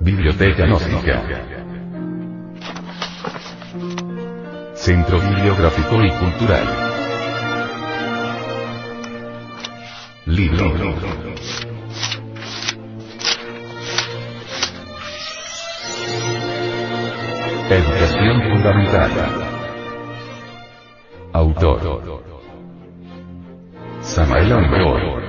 Biblioteca Gnóstica. Centro Bibliográfico y Cultural. Libro. Educación Fundamental. Autor. Samael Aumor.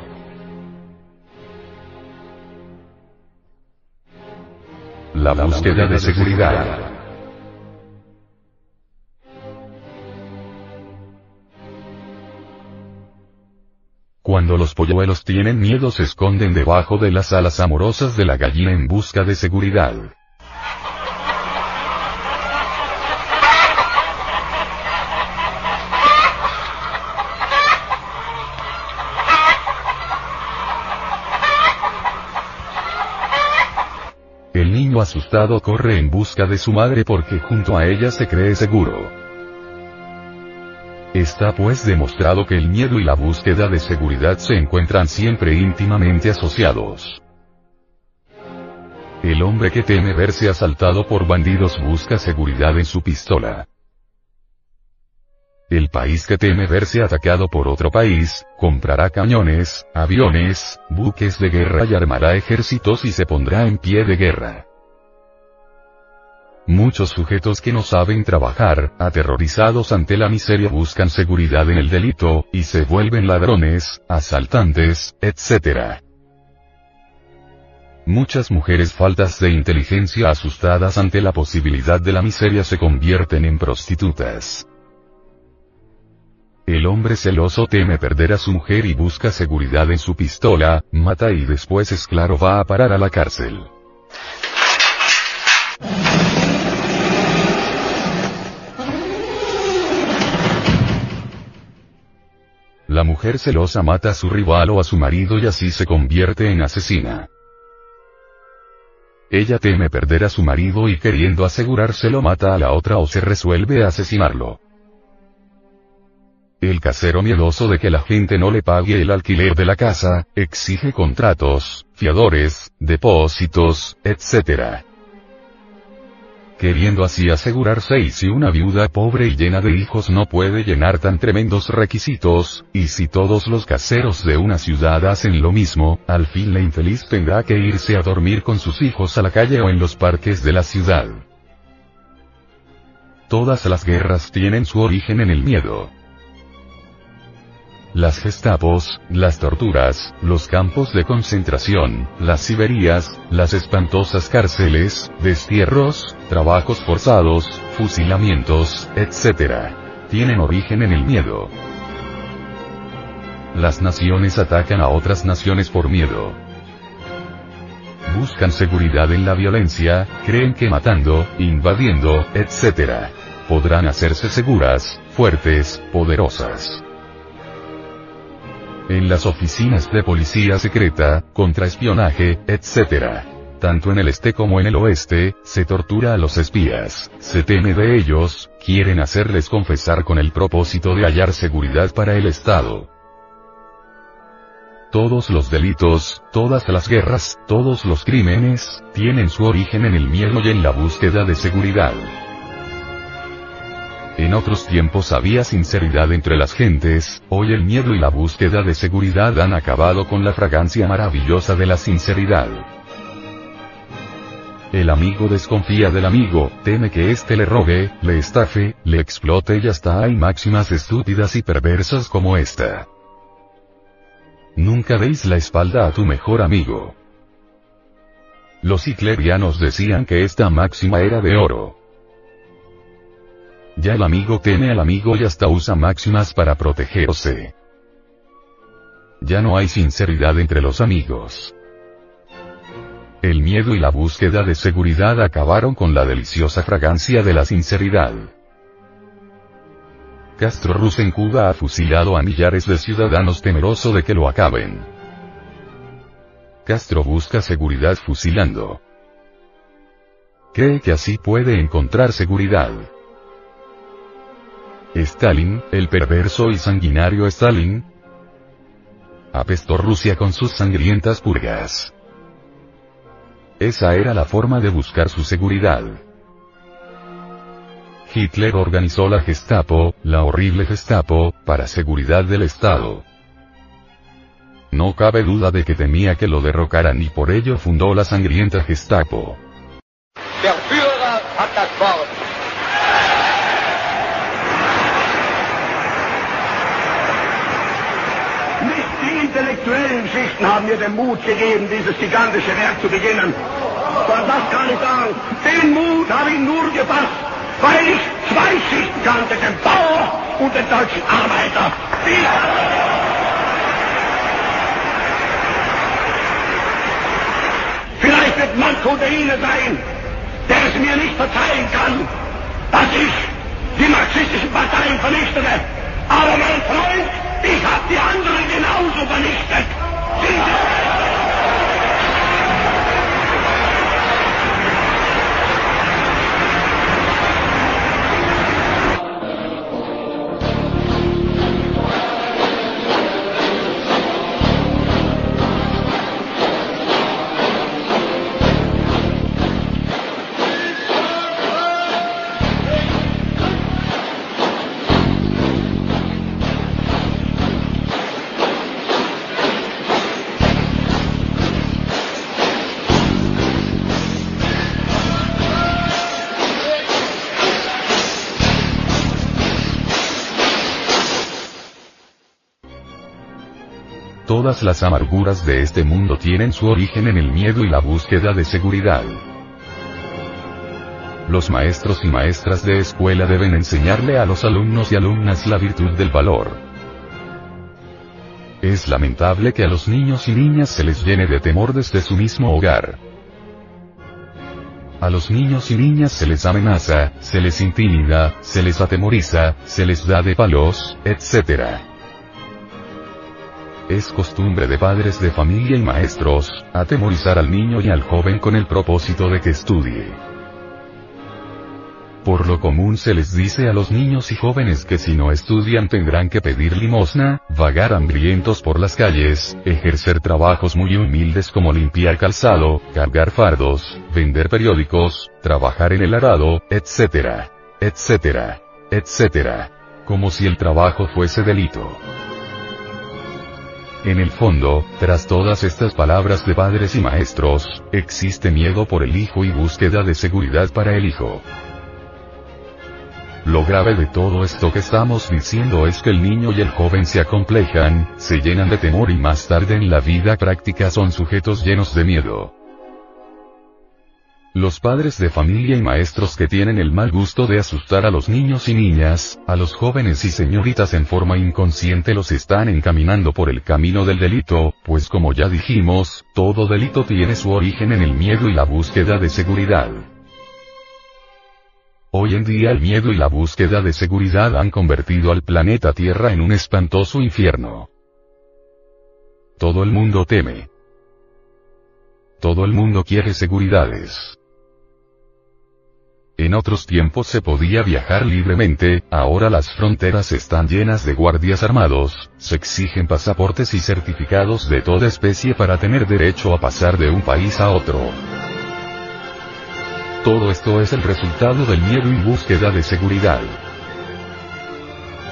La búsqueda de seguridad. Cuando los polluelos tienen miedo se esconden debajo de las alas amorosas de la gallina en busca de seguridad. El niño asustado corre en busca de su madre porque junto a ella se cree seguro. Está pues demostrado que el miedo y la búsqueda de seguridad se encuentran siempre íntimamente asociados. El hombre que teme verse asaltado por bandidos busca seguridad en su pistola. El país que teme verse atacado por otro país, comprará cañones, aviones, buques de guerra y armará ejércitos y se pondrá en pie de guerra. Muchos sujetos que no saben trabajar, aterrorizados ante la miseria buscan seguridad en el delito, y se vuelven ladrones, asaltantes, etc. Muchas mujeres faltas de inteligencia asustadas ante la posibilidad de la miseria se convierten en prostitutas. El hombre celoso teme perder a su mujer y busca seguridad en su pistola, mata y después es claro va a parar a la cárcel. La mujer celosa mata a su rival o a su marido y así se convierte en asesina. Ella teme perder a su marido y queriendo asegurárselo mata a la otra o se resuelve a asesinarlo. El casero miedoso de que la gente no le pague el alquiler de la casa, exige contratos, fiadores, depósitos, etc queriendo así asegurarse y si una viuda pobre y llena de hijos no puede llenar tan tremendos requisitos, y si todos los caseros de una ciudad hacen lo mismo, al fin la infeliz tendrá que irse a dormir con sus hijos a la calle o en los parques de la ciudad. Todas las guerras tienen su origen en el miedo las gestapos, las torturas, los campos de concentración, las siberías, las espantosas cárceles, destierros, trabajos forzados, fusilamientos, etc. Tienen origen en el miedo. Las naciones atacan a otras naciones por miedo. Buscan seguridad en la violencia, creen que matando, invadiendo, etc. podrán hacerse seguras, fuertes, poderosas en las oficinas de policía secreta, contraespionaje, etc. Tanto en el este como en el oeste, se tortura a los espías, se teme de ellos, quieren hacerles confesar con el propósito de hallar seguridad para el Estado. Todos los delitos, todas las guerras, todos los crímenes, tienen su origen en el miedo y en la búsqueda de seguridad. En otros tiempos había sinceridad entre las gentes, hoy el miedo y la búsqueda de seguridad han acabado con la fragancia maravillosa de la sinceridad. El amigo desconfía del amigo, teme que éste le robe, le estafe, le explote y hasta hay máximas estúpidas y perversas como esta. Nunca deis la espalda a tu mejor amigo. Los hitlerianos decían que esta máxima era de oro. Ya el amigo teme al amigo y hasta usa máximas para protegerse. Ya no hay sinceridad entre los amigos. El miedo y la búsqueda de seguridad acabaron con la deliciosa fragancia de la sinceridad. Castro Ruz en Cuba ha fusilado a millares de ciudadanos temeroso de que lo acaben. Castro busca seguridad fusilando. Cree que así puede encontrar seguridad. Stalin, el perverso y sanguinario Stalin, apestó Rusia con sus sangrientas purgas. Esa era la forma de buscar su seguridad. Hitler organizó la Gestapo, la horrible Gestapo, para seguridad del Estado. No cabe duda de que temía que lo derrocaran y por ello fundó la sangrienta Gestapo. Intellektuellen Schichten haben mir den Mut gegeben, dieses gigantische Werk zu beginnen. Und das kann ich sagen, den Mut habe ich nur gefasst, weil ich zwei Schichten kannte, den Bauer und den deutschen Arbeiter. Die Vielleicht wird Manko der Ihnen sein, der es mir nicht verzeihen kann, dass ich die marxistischen Parteien vernichtete. Aber mein Freund, ich hab die anderen genauso vernichtet. Todas las amarguras de este mundo tienen su origen en el miedo y la búsqueda de seguridad. Los maestros y maestras de escuela deben enseñarle a los alumnos y alumnas la virtud del valor. Es lamentable que a los niños y niñas se les llene de temor desde su mismo hogar. A los niños y niñas se les amenaza, se les intimida, se les atemoriza, se les da de palos, etc. Es costumbre de padres de familia y maestros, atemorizar al niño y al joven con el propósito de que estudie. Por lo común se les dice a los niños y jóvenes que si no estudian tendrán que pedir limosna, vagar hambrientos por las calles, ejercer trabajos muy humildes como limpiar calzado, cargar fardos, vender periódicos, trabajar en el arado, etc. etc. etc. Como si el trabajo fuese delito. En el fondo, tras todas estas palabras de padres y maestros, existe miedo por el hijo y búsqueda de seguridad para el hijo. Lo grave de todo esto que estamos diciendo es que el niño y el joven se acomplejan, se llenan de temor y más tarde en la vida práctica son sujetos llenos de miedo. Los padres de familia y maestros que tienen el mal gusto de asustar a los niños y niñas, a los jóvenes y señoritas en forma inconsciente los están encaminando por el camino del delito, pues como ya dijimos, todo delito tiene su origen en el miedo y la búsqueda de seguridad. Hoy en día el miedo y la búsqueda de seguridad han convertido al planeta Tierra en un espantoso infierno. Todo el mundo teme. Todo el mundo quiere seguridades. En otros tiempos se podía viajar libremente, ahora las fronteras están llenas de guardias armados, se exigen pasaportes y certificados de toda especie para tener derecho a pasar de un país a otro. Todo esto es el resultado del miedo y búsqueda de seguridad.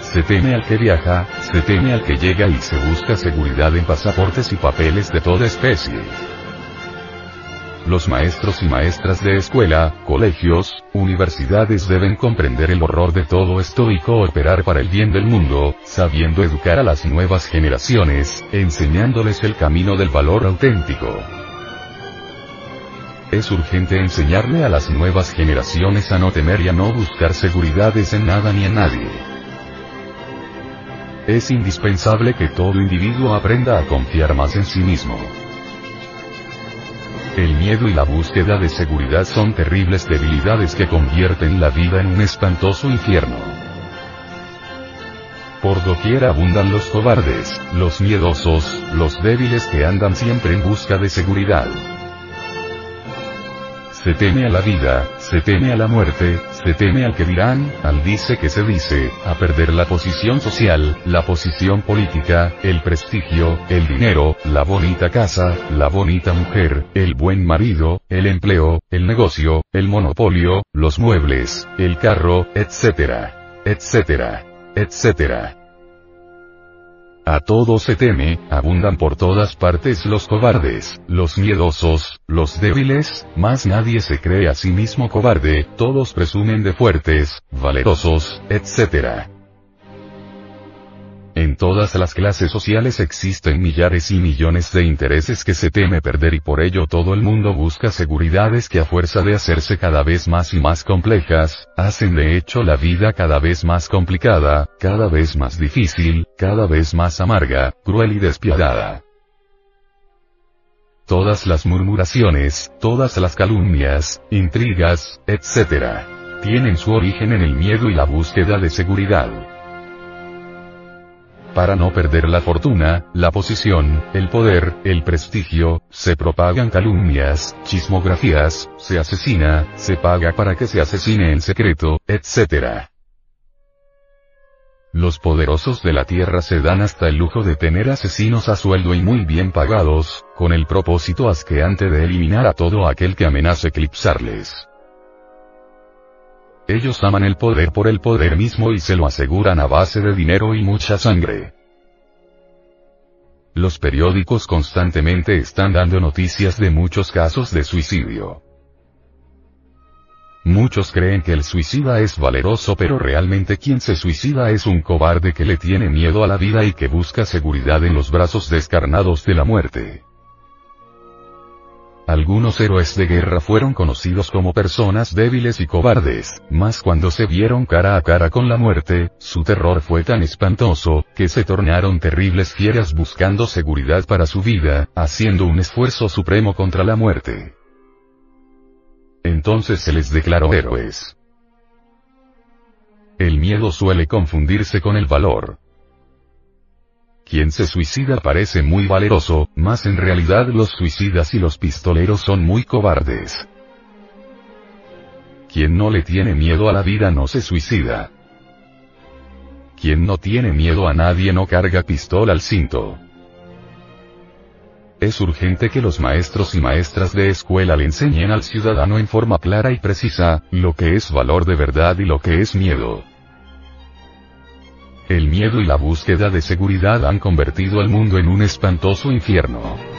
Se teme al que viaja, se teme al que llega y se busca seguridad en pasaportes y papeles de toda especie. Los maestros y maestras de escuela, colegios, universidades deben comprender el horror de todo esto y cooperar para el bien del mundo, sabiendo educar a las nuevas generaciones, enseñándoles el camino del valor auténtico. Es urgente enseñarle a las nuevas generaciones a no temer y a no buscar seguridades en nada ni en nadie. Es indispensable que todo individuo aprenda a confiar más en sí mismo. El miedo y la búsqueda de seguridad son terribles debilidades que convierten la vida en un espantoso infierno. Por doquier abundan los cobardes, los miedosos, los débiles que andan siempre en busca de seguridad. Se teme a la vida, se teme a la muerte, se teme al que dirán, al dice que se dice, a perder la posición social, la posición política, el prestigio, el dinero, la bonita casa, la bonita mujer, el buen marido, el empleo, el negocio, el monopolio, los muebles, el carro, etcétera, etcétera, etcétera. A todo se teme, abundan por todas partes los cobardes, los miedosos, los débiles, más nadie se cree a sí mismo cobarde, todos presumen de fuertes, valerosos, etc. Todas las clases sociales existen millares y millones de intereses que se teme perder y por ello todo el mundo busca seguridades que a fuerza de hacerse cada vez más y más complejas, hacen de hecho la vida cada vez más complicada, cada vez más difícil, cada vez más amarga, cruel y despiadada. Todas las murmuraciones, todas las calumnias, intrigas, etc. tienen su origen en el miedo y la búsqueda de seguridad. Para no perder la fortuna, la posición, el poder, el prestigio, se propagan calumnias, chismografías, se asesina, se paga para que se asesine en secreto, etc. Los poderosos de la tierra se dan hasta el lujo de tener asesinos a sueldo y muy bien pagados, con el propósito asqueante de eliminar a todo aquel que amenace eclipsarles. Ellos aman el poder por el poder mismo y se lo aseguran a base de dinero y mucha sangre. Los periódicos constantemente están dando noticias de muchos casos de suicidio. Muchos creen que el suicida es valeroso pero realmente quien se suicida es un cobarde que le tiene miedo a la vida y que busca seguridad en los brazos descarnados de la muerte. Algunos héroes de guerra fueron conocidos como personas débiles y cobardes, mas cuando se vieron cara a cara con la muerte, su terror fue tan espantoso, que se tornaron terribles fieras buscando seguridad para su vida, haciendo un esfuerzo supremo contra la muerte. Entonces se les declaró héroes. El miedo suele confundirse con el valor. Quien se suicida parece muy valeroso, mas en realidad los suicidas y los pistoleros son muy cobardes. Quien no le tiene miedo a la vida no se suicida. Quien no tiene miedo a nadie no carga pistola al cinto. Es urgente que los maestros y maestras de escuela le enseñen al ciudadano en forma clara y precisa, lo que es valor de verdad y lo que es miedo. El miedo y la búsqueda de seguridad han convertido al mundo en un espantoso infierno.